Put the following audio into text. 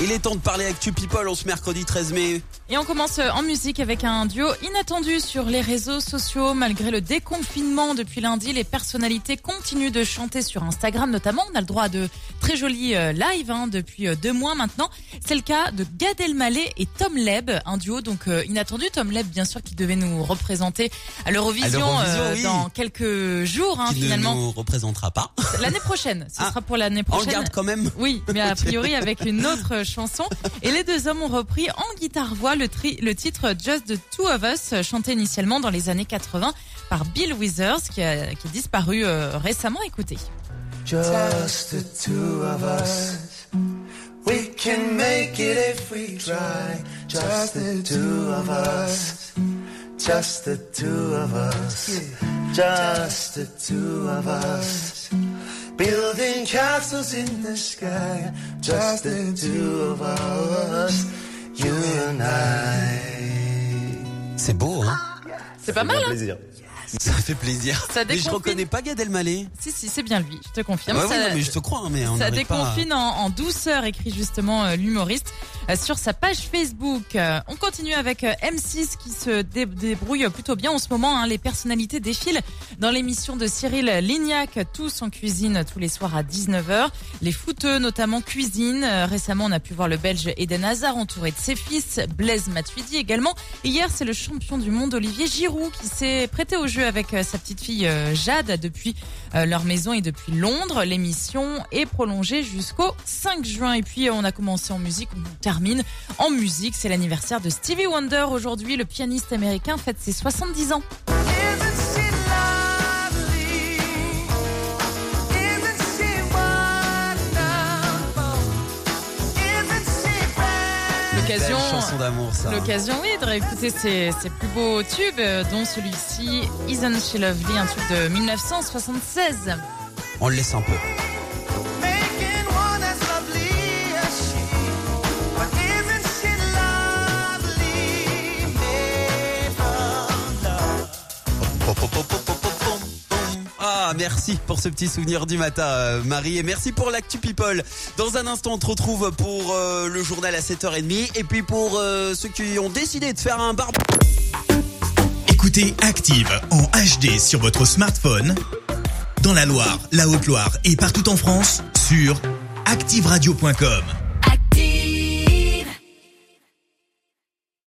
Il est temps de parler Actu People en ce mercredi 13 mai. Et on commence en musique avec un duo inattendu sur les réseaux sociaux. Malgré le déconfinement depuis lundi, les personnalités continuent de chanter sur Instagram notamment. On a le droit à de très jolis euh, lives hein, depuis euh, deux mois maintenant. C'est le cas de Gad Elmaleh et Tom Leb, un duo donc euh, inattendu. Tom Leb bien sûr qui devait nous représenter à l'Eurovision euh, oui. dans quelques jours hein, Qui finalement. ne nous représentera pas. L'année prochaine, ce Ah. sera pour l'année On le prochaine. garde quand même. Oui, mais a priori avec une autre chanson. Et les deux hommes ont repris en guitare-voix le, titre Just the Two of Us, chanté initialement dans les années 80 par Bill Withers, qui a, qui a disparu euh, récemment. Écoutez. Just the two of us. We can make it if we try. Just the two of us. Just the two of us. Just the two of us. Building castles in the sky. Just the two of us. You and I. C'est beau, hein C'est pas mal, hein plaisir. Ça fait plaisir. Ça mais je reconnais pas Gad Elmaleh. Si, si, c'est bien lui, je te confirme. Ouais, ouais, Ça- non, mais je te crois, hein, mais on Ça pas. déconfine en, en douceur, écrit justement euh, l'humoriste euh, sur sa page Facebook. Euh, on continue avec euh, M6 qui se dé- débrouille plutôt bien en ce moment. hein. les personnalités défilent dans l'émission de Cyril Lignac, tous en cuisine tous les soirs à 19h. Les footeux notamment cuisinent. Euh, récemment, on a pu voir le Belge Eden Hazard entouré de ses fils, Blaise Matuidi également. Et hier, c'est le champion du monde Olivier Giroud qui s'est prêté au jeu avec euh, sa petite fille euh, Jade depuis euh, leur maison et depuis Londres. L'émission est prolongée jusqu'au 5 juin. Et puis, on a commencé en musique, on termine en musique. C'est l'anniversaire de Stevie Wonder aujourd'hui. Le pianiste américain fête ses 70 ans. L'occasion. Belle chanson d'amour, ça. L'occasion, oui, de réécouter ses, ses plus beaux tubes, euh, dont celui-ci, Isn't She Lovely, un tube de 1976. On le laisse un peu. Ah, merci pour ce petit souvenir du matin, euh, Marie. Et merci pour l'actu People. Dans un instant, on te retrouve pour euh, le journal à 7h30. Et puis pour euh, ceux qui ont décidé de faire un bar. Écoutez Active en HD sur votre smartphone, dans la Loire, la Haute-Loire et partout en France, sur activeradio.com.